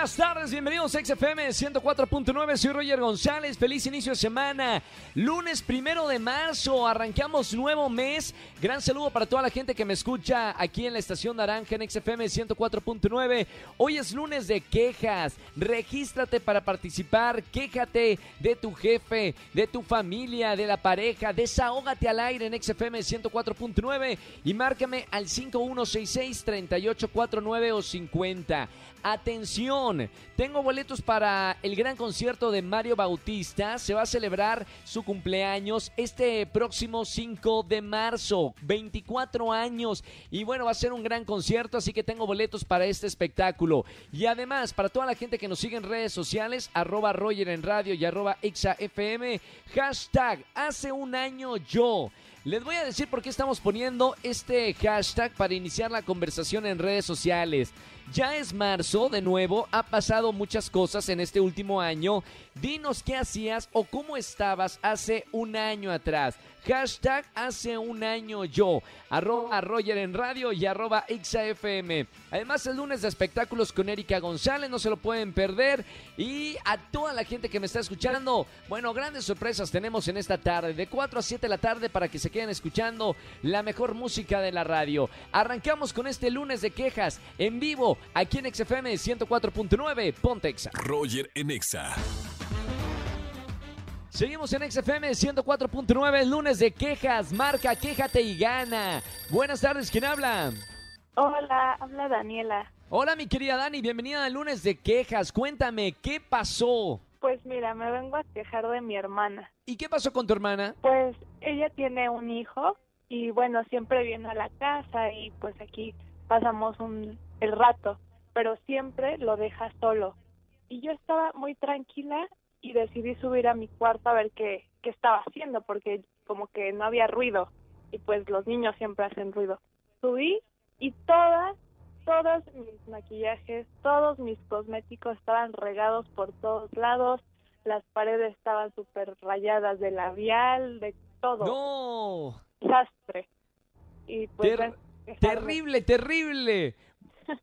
Buenas tardes, bienvenidos a XFM 104.9, soy Roger González, feliz inicio de semana, lunes primero de marzo, arrancamos nuevo mes, gran saludo para toda la gente que me escucha aquí en la estación Naranja en XFM 104.9, hoy es lunes de quejas, regístrate para participar, quéjate de tu jefe, de tu familia, de la pareja, desahógate al aire en XFM 104.9 y márcame al 5166 3849 o 50. Atención, tengo boletos para el gran concierto de Mario Bautista. Se va a celebrar su cumpleaños este próximo 5 de marzo, 24 años. Y bueno, va a ser un gran concierto, así que tengo boletos para este espectáculo. Y además, para toda la gente que nos sigue en redes sociales, arroba Roger en radio y arroba FM, hashtag hace un año yo. Les voy a decir por qué estamos poniendo este hashtag para iniciar la conversación en redes sociales. Ya es marzo, de nuevo, ha pasado muchas cosas en este último año. Dinos qué hacías o cómo estabas hace un año atrás. Hashtag hace un año yo. Arroba Roger en radio y arroba XAFM. Además, el lunes de espectáculos con Erika González, no se lo pueden perder. Y a toda la gente que me está escuchando, bueno, grandes sorpresas tenemos en esta tarde. De 4 a 7 de la tarde para que se queden escuchando la mejor música de la radio. Arrancamos con este lunes de quejas en vivo aquí en XFM 104.9 Pontexa. Roger en Exa. Seguimos en XFM 104.9, lunes de quejas, marca, quéjate y gana. Buenas tardes, ¿quién habla? Hola, habla Daniela. Hola, mi querida Dani, bienvenida al lunes de quejas. Cuéntame, ¿qué pasó? Pues mira, me vengo a quejar de mi hermana. ¿Y qué pasó con tu hermana? Pues ella tiene un hijo y bueno, siempre viene a la casa y pues aquí pasamos un, el rato, pero siempre lo deja solo. Y yo estaba muy tranquila y decidí subir a mi cuarto a ver qué, qué estaba haciendo, porque como que no había ruido y pues los niños siempre hacen ruido. Subí y todas, todos mis maquillajes, todos mis cosméticos estaban regados por todos lados, las paredes estaban súper rayadas de labial, de todo. ¡No! Desastre. Y pues... Ter- terrible, terrible.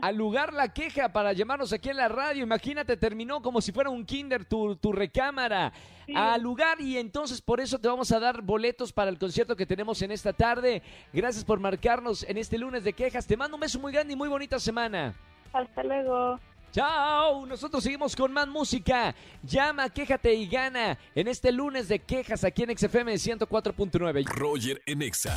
Al lugar la queja para llamarnos aquí en la radio. Imagínate, terminó como si fuera un kinder tu, tu recámara. Sí. Al lugar y entonces por eso te vamos a dar boletos para el concierto que tenemos en esta tarde. Gracias por marcarnos en este lunes de quejas. Te mando un beso muy grande y muy bonita semana. Hasta luego. Chao, nosotros seguimos con más música. Llama, quéjate y gana en este lunes de quejas aquí en XFM 104.9. Roger en Exa.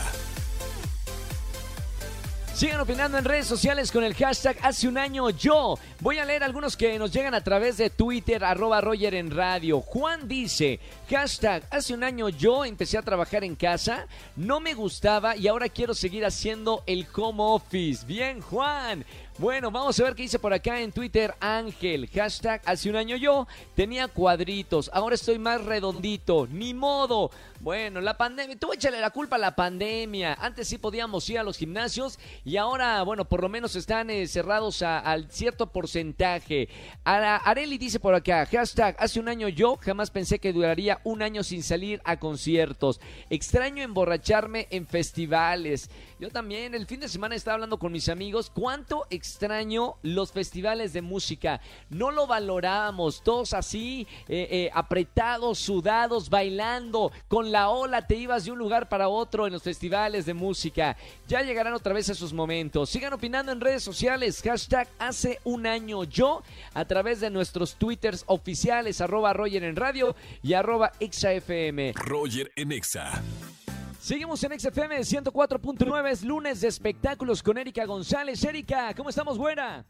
Sigan opinando en redes sociales con el hashtag hace un año yo. Voy a leer algunos que nos llegan a través de Twitter, arroba Roger en radio. Juan dice, hashtag hace un año yo empecé a trabajar en casa, no me gustaba y ahora quiero seguir haciendo el home office. Bien, Juan. Bueno, vamos a ver qué dice por acá en Twitter Ángel. Hashtag hace un año yo tenía cuadritos, ahora estoy más redondito. Ni modo. Bueno, la pandemia, tú échale la culpa a la pandemia. Antes sí podíamos ir a los gimnasios y ahora, bueno, por lo menos están eh, cerrados a- al cierto porcentaje. Ara- Areli dice por acá, hashtag hace un año yo jamás pensé que duraría un año sin salir a conciertos. Extraño emborracharme en festivales. Yo también, el fin de semana estaba hablando con mis amigos. ¿Cuánto extraño los festivales de música? No lo valorábamos, todos así, eh, eh, apretados, sudados, bailando. Con la ola te ibas de un lugar para otro en los festivales de música. Ya llegarán otra vez esos momentos. Sigan opinando en redes sociales. Hashtag hace un año yo a través de nuestros twitters oficiales, arroba Roger en radio y arroba XAFM. Roger en Exa. Seguimos en XFM 104.9, es lunes de espectáculos con Erika González. Erika, ¿cómo estamos, buena?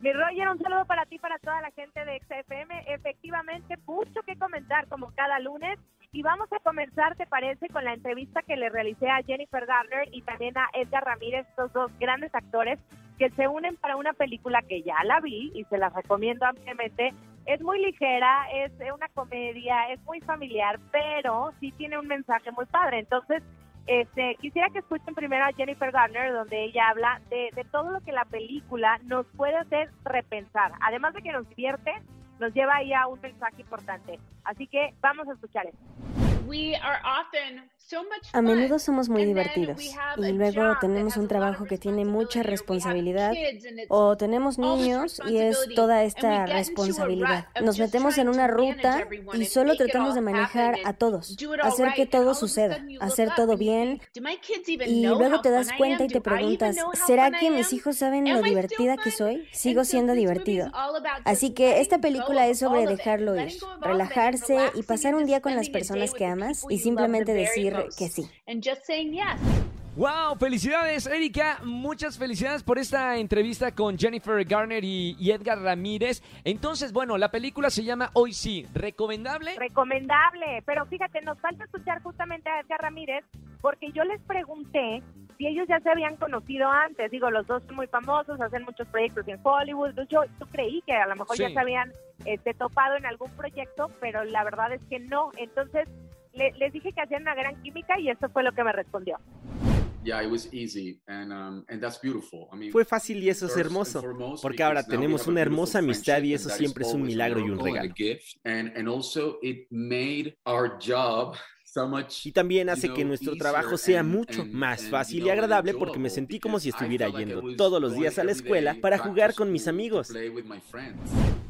Mi Roger, un saludo para ti, para toda la gente de XFM. Efectivamente, mucho que comentar como cada lunes. Y vamos a comenzar, ¿te parece?, con la entrevista que le realicé a Jennifer Garner y también a Edgar Ramírez, estos dos grandes actores que se unen para una película que ya la vi y se las recomiendo ampliamente. Es muy ligera, es una comedia, es muy familiar, pero sí tiene un mensaje muy padre. Entonces, este, quisiera que escuchen primero a Jennifer Garner, donde ella habla de, de todo lo que la película nos puede hacer repensar. Además de que nos divierte, nos lleva ahí a un mensaje importante. Así que vamos a escuchar esto. A menudo somos muy divertidos y luego tenemos un trabajo que tiene mucha responsabilidad o tenemos niños y es toda esta responsabilidad. Nos metemos en una ruta y solo tratamos de manejar a todos, hacer que todo suceda, hacer todo bien y luego te das cuenta y te preguntas, ¿será que mis hijos saben lo divertida que soy? Sigo siendo divertido. Así que esta película es sobre dejarlo ir, relajarse y pasar un día con las personas que amas y simplemente decir que sí. Wow, felicidades Erika, muchas felicidades por esta entrevista con Jennifer Garner y, y, Edgar Ramírez. Entonces, bueno, la película se llama Hoy sí, ¿recomendable? Recomendable, pero fíjate, nos falta escuchar justamente a Edgar Ramírez porque yo les pregunté si ellos ya se habían conocido antes. Digo, los dos son muy famosos, hacen muchos proyectos en Hollywood. Entonces yo, yo creí que a lo mejor Sí. ya se habían este, topado en algún proyecto, pero la verdad es que no. Entonces le- les dije que hacían una gran química y eso fue lo que me respondió. Yeah, it was easy and um, and that's beautiful. I mean, Fue fácil y eso es hermoso, porque ahora tenemos una hermosa amistad y eso siempre es un milagro y un regalo. Y también hace que nuestro trabajo sea mucho más fácil y agradable porque me sentí como si estuviera yendo todos los días a la escuela para jugar con mis amigos.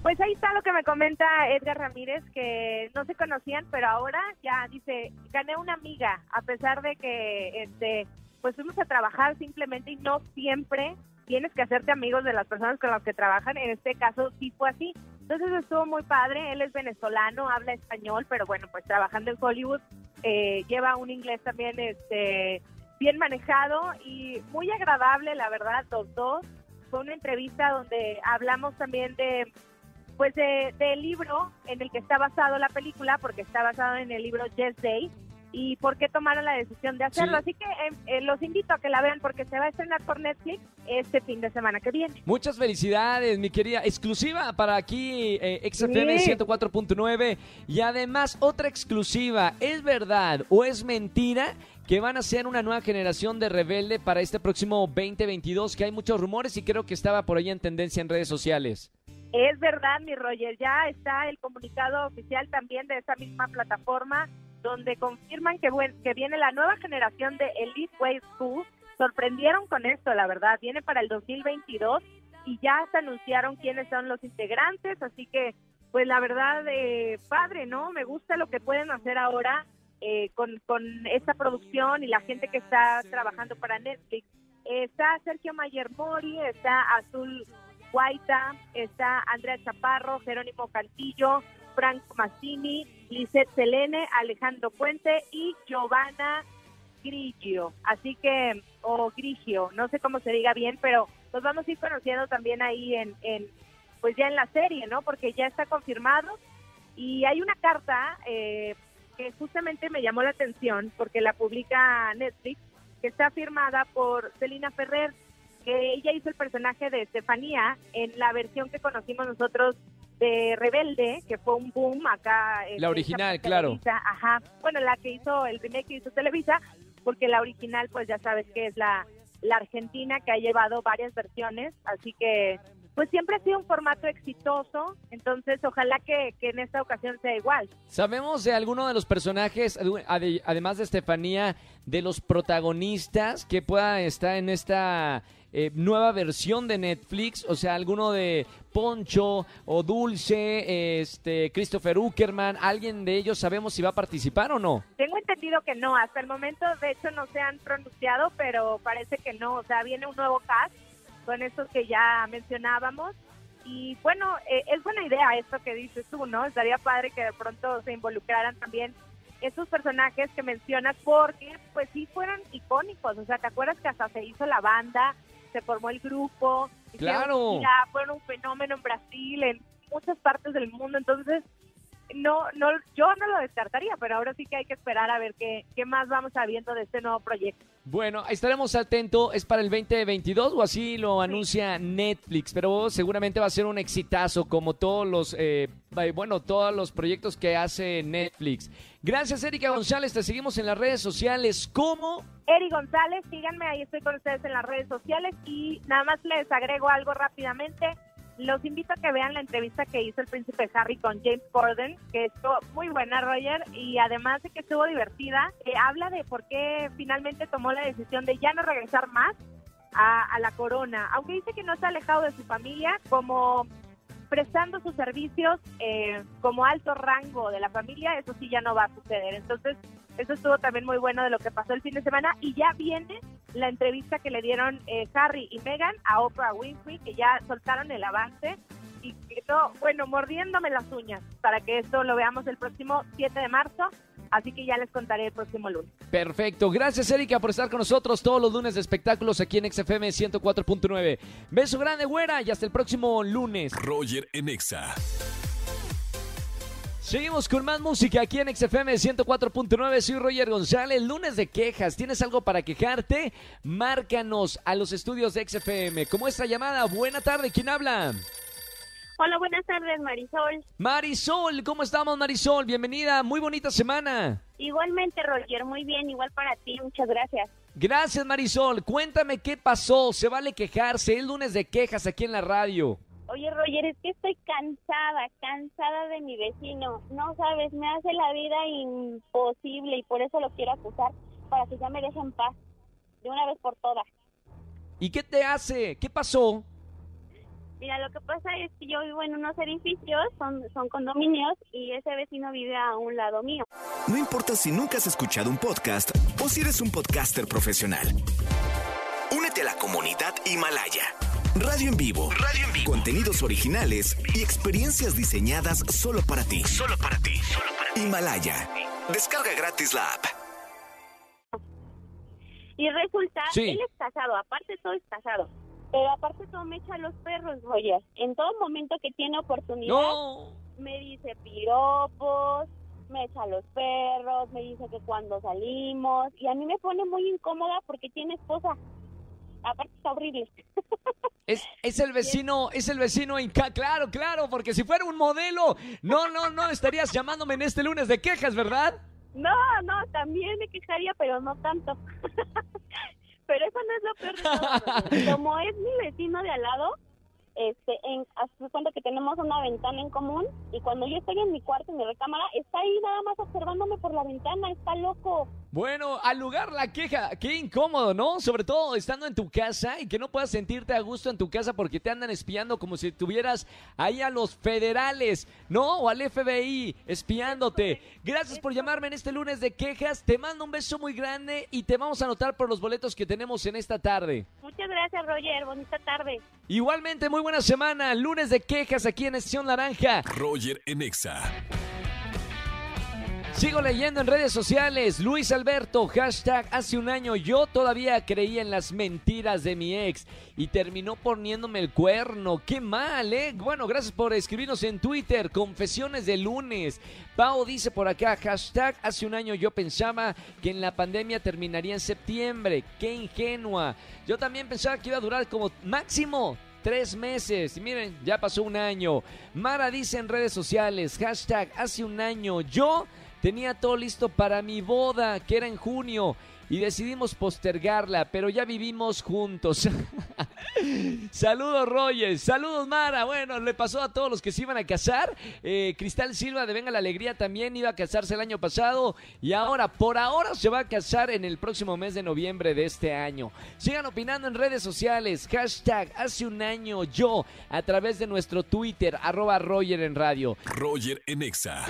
Pues ahí está lo que me comenta Edgar Ramírez, que no se conocían, pero ahora ya dice, gané una amiga, a pesar de que este, pues fuimos a trabajar simplemente y no siempre tienes que hacerte amigos de las personas con las que trabajan. En este caso sí fue así. Entonces estuvo muy padre. Él es venezolano, habla español, pero bueno, pues trabajando en Hollywood eh, lleva un inglés también este, bien manejado y muy agradable, la verdad, los dos. Fue una entrevista donde hablamos también de pues de- del libro en el que está basado la película, porque está basado en el libro Yes Day, y por qué tomaron la decisión de hacerlo. Sí. Así que eh, eh, los invito a que la vean porque se va a estrenar por Netflix este fin de semana que viene. Muchas felicidades, mi querida. Exclusiva para aquí, eh, XFM Sí. 104.9. Y además, otra exclusiva. ¿Es verdad o es mentira que van a ser una nueva generación de rebelde para este próximo 2022? Que hay muchos rumores y creo que estaba por ahí en tendencia en redes sociales. Es verdad, mi Roger, ya está el comunicado oficial también de esa misma plataforma donde confirman que, buen- que viene la nueva generación de Elite Way School. Sorprendieron con esto, la verdad, viene para el 2022 y ya se anunciaron quiénes son los integrantes, así que pues la verdad, eh, padre, ¿no? Me gusta lo que pueden hacer ahora eh, con, con esta producción y la gente que está trabajando para Netflix. Está Sergio Mayer Mori, está Azul Guaita, está Andrea Chaparro, Jerónimo Cantillo, Frank Massini, Lisette Selene, Alejandro Puente y Giovanna Grigio. Así que, o Grigio, no sé cómo se diga bien, pero los vamos a ir conociendo también ahí en, en pues ya en la serie, ¿no? Porque ya está confirmado. Y hay una carta eh, que justamente me llamó la atención porque la publica Netflix, que está firmada por Celina Ferrer, que ella hizo el personaje de Estefanía en la versión que conocimos nosotros de Rebelde, que fue un boom acá. este, La original, claro. Ajá. Bueno, la que hizo, el remake que hizo Televisa, porque la original, pues ya sabes que es la, la argentina que ha llevado varias versiones, así que pues siempre ha sido un formato exitoso, entonces ojalá que, que en esta ocasión sea igual. ¿Sabemos de alguno de los personajes, ade- además de Estefanía, de los protagonistas que pueda estar en esta eh, nueva versión de Netflix? O sea, alguno de Poncho o Dulce, este, Christopher Uckerman, ¿alguien de ellos sabemos si va a participar o no? Tengo entendido que no, hasta el momento de hecho no se han pronunciado, pero parece que no, o sea, viene un nuevo cast con estos que ya mencionábamos. Y bueno, eh, es buena idea esto que dices tú, ¿no? Estaría padre que de pronto se involucraran también estos personajes que mencionas porque pues sí fueron icónicos, o sea, ¿te acuerdas que hasta se hizo la banda, se formó el grupo? Claro. gira, fueron un fenómeno en Brasil, en muchas partes del mundo, entonces no, no, yo no lo descartaría, pero ahora sí que hay que esperar a ver qué, qué más vamos sabiendo de este nuevo proyecto. Bueno, estaremos atentos. ¿Es para el 2022 o así lo anuncia Netflix? Pero seguramente va a ser un exitazo como todos los, eh, bueno, todos los proyectos que hace Netflix. Gracias, Erika González. Te seguimos en las redes sociales. ¿Cómo? Eri González, síganme, ahí estoy con ustedes en las redes sociales y nada más les agrego algo rápidamente. Los invito a que vean la entrevista que hizo el príncipe Harry con James Corden, que estuvo muy buena, Roger, y además de que estuvo divertida, que habla de por qué finalmente tomó la decisión de ya no regresar más a, la corona, aunque dice que no está alejado de su familia, como prestando sus servicios eh, como alto rango de la familia, eso sí ya no va a suceder. Entonces, eso estuvo también muy bueno de lo que pasó el fin de semana y ya viene la entrevista que le dieron eh, Harry y Meghan a Oprah Winfrey, que ya soltaron el avance y quedó, bueno, mordiéndome las uñas para que esto lo veamos el próximo 7 de marzo. Así que ya les contaré el próximo lunes. Perfecto. Gracias, Erika, por estar con nosotros todos los lunes de espectáculos aquí en XFM 104.9. Beso grande, güera, y hasta el próximo lunes. Roger en Exa. Seguimos con más música aquí en XFM 104.9. Soy Roger González. Lunes de quejas. ¿Tienes algo para quejarte? Márcanos a los estudios de XFM. ¿Cómo esta llamada? Buena tarde. ¿Quién habla? Hola, buenas tardes, Marisol. Marisol, ¿cómo estamos, Marisol? Bienvenida. Muy bonita semana. Igualmente, Roger. Muy bien. Igual para ti. Muchas gracias. Gracias, Marisol. Cuéntame qué pasó. Se vale quejarse. Es lunes de quejas aquí en la radio. Oye, Roger, es que estoy cansada, cansada de mi vecino. No sabes, me hace la vida imposible y por eso lo quiero acusar, para que ya me deje en paz, de una vez por todas. ¿Y qué te hace? ¿Qué pasó? Mira, lo que pasa es que yo vivo en unos edificios, son, son condominios, y ese vecino vive a un lado mío. No importa si nunca has escuchado un podcast o si eres un podcaster profesional. Únete a la comunidad Himalaya. Radio en vivo. Radio en vivo. Contenidos originales y experiencias diseñadas solo para ti. Solo para ti. Solo para ti. Himalaya. Descarga gratis la app. Y resulta, él es casado, aparte todo es casado. Pero aparte todo me echa los perros, oye. En todo momento que tiene oportunidad, me dice piropos, me echa los perros, me dice que cuando salimos. Y a mí me pone muy incómoda porque tiene esposa aparte está horrible. Es, es el vecino, es el vecino Inca, claro, claro, porque si fuera un modelo, no, no, no estarías llamándome en este lunes de quejas, ¿verdad? No, no, también me quejaría, pero no tanto. pero eso no es lo peor de todo. Como es mi vecino de al lado, este, en, cuenta que tenemos una ventana en común y cuando yo estoy en mi cuarto, en mi recámara, está ahí nada más observándome por la ventana, está loco. Bueno, al lugar la queja, qué incómodo, ¿no? Sobre todo estando en tu casa y que no puedas sentirte a gusto en tu casa porque te andan espiando como si tuvieras ahí a los federales, ¿no? O al FBI espiándote. Gracias por llamarme en este lunes de quejas. Te mando un beso muy grande y te vamos a anotar por los boletos que tenemos en esta tarde. Muchas gracias, Roger. Bonita tarde. Igualmente, muy buena semana. Lunes de quejas aquí en Estación Naranja. Roger Enexa. Sigo leyendo en redes sociales. Luis Alberto, hashtag hace un año yo todavía creía en las mentiras de mi ex y terminó poniéndome el cuerno. Qué mal, ¿eh? Bueno, gracias por escribirnos en Twitter. Confesiones de lunes. Pau dice por acá, hashtag hace un año yo pensaba que en la pandemia terminaría en septiembre. Qué ingenua. Yo también pensaba que iba a durar como máximo tres meses. Y miren, ya pasó un año. Mara dice en redes sociales, hashtag hace un año yo Tenía todo listo para mi boda, que era en junio, y decidimos postergarla, pero ya vivimos juntos. saludos Roger, saludos Mara. Bueno, le pasó a todos los que se iban a casar. Eh, Cristal Silva de Venga la Alegría también iba a casarse el año pasado y ahora, por ahora, se va a casar en el próximo mes de noviembre de este año. Sigan opinando en redes sociales, hashtag hace un año yo, a través de nuestro Twitter, arroba Roger en radio. Roger en Exa.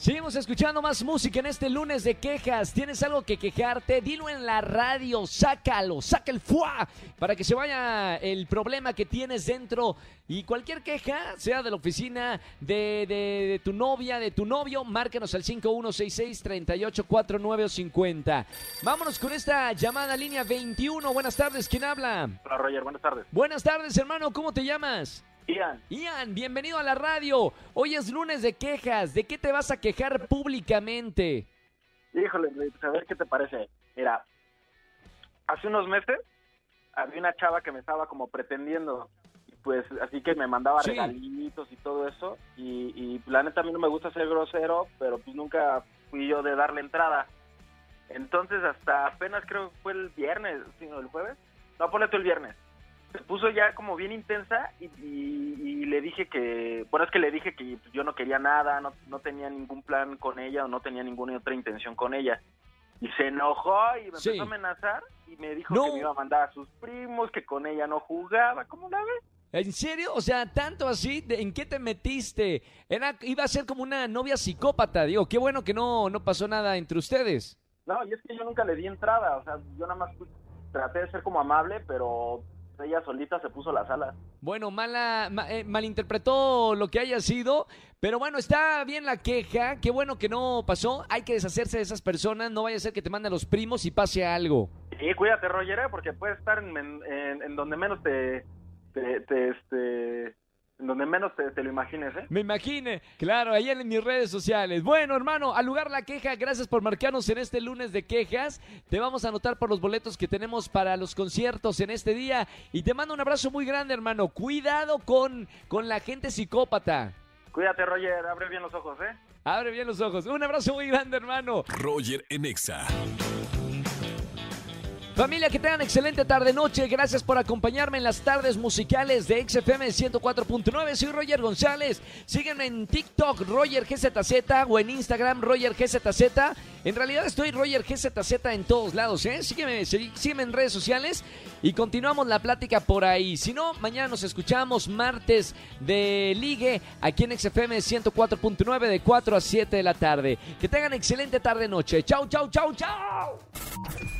Seguimos escuchando más música en este lunes de quejas. ¿Tienes algo que quejarte? Dilo en la radio, sácalo, saca el fuá para que se vaya el problema que tienes dentro. Y cualquier queja, sea de la oficina, de, tu novia, de tu novio, márcanos al 5166-384950. Vámonos con esta llamada línea 21. Buenas tardes, ¿quién habla? Hola Roger, buenas tardes. Buenas tardes, hermano, ¿cómo te llamas? Ian. Ian, bienvenido a la radio. Hoy es lunes de quejas. ¿De qué te vas a quejar públicamente? Híjole, pues a ver qué te parece. Mira, hace unos meses había una chava que me estaba como pretendiendo. Pues así que me mandaba regalitos y todo eso. Y, y la neta a mí no me gusta ser grosero, pero pues nunca fui yo de darle entrada. Entonces hasta apenas creo que fue el viernes, ¿sí, el jueves. No, ponle tú el viernes se puso ya como bien intensa y, le dije que, bueno, es que le dije que yo no quería nada, no, no tenía ningún plan con ella o no tenía ninguna otra intención con ella. Y se enojó y me empezó a amenazar y me dijo que me iba a mandar a sus primos, que con ella no jugaba. ¿Cómo la ves? ¿En serio? O sea, tanto así, ¿en qué te metiste? Era, iba a ser como una novia psicópata, digo, qué bueno que no, no pasó nada entre ustedes. No, y es que yo nunca le di entrada, o sea, yo nada más traté de ser como amable, pero ella solita se puso las alas. Bueno, mala, eh, malinterpretó lo que haya sido, pero bueno, está bien la queja, qué bueno que no pasó, hay que deshacerse de esas personas, no vaya a ser que te manden los primos y pase algo. Sí, cuídate, Roger, ¿eh? porque puedes estar en, donde menos te, te, este, en donde menos te, lo imagines, ¿eh? Me imagine, claro, ahí en mis redes sociales. Bueno, hermano, al lugar la queja, gracias por marcarnos en este lunes de quejas. Te vamos a anotar por los boletos que tenemos para los conciertos en este día. Y te mando un abrazo muy grande, hermano. Cuidado con, con la gente psicópata. Cuídate, Roger. Abre bien los ojos, ¿eh? Abre bien los ojos. Un abrazo muy grande, hermano. Roger Enexa. Familia, que tengan excelente tarde-noche. Gracias por acompañarme en las tardes musicales de XFM 104.9. Soy Roger González. Sígueme en TikTok, Roger GZZ, o en Instagram, Roger GZZ. En realidad estoy Roger GZZ en todos lados, ¿eh? Sígueme, sígueme en redes sociales y continuamos la plática por ahí. Si no, mañana nos escuchamos martes de ligue aquí en XFM 104.9 de 4 a 7 de la tarde. Que tengan excelente tarde-noche. Chau, chau, chau, chau.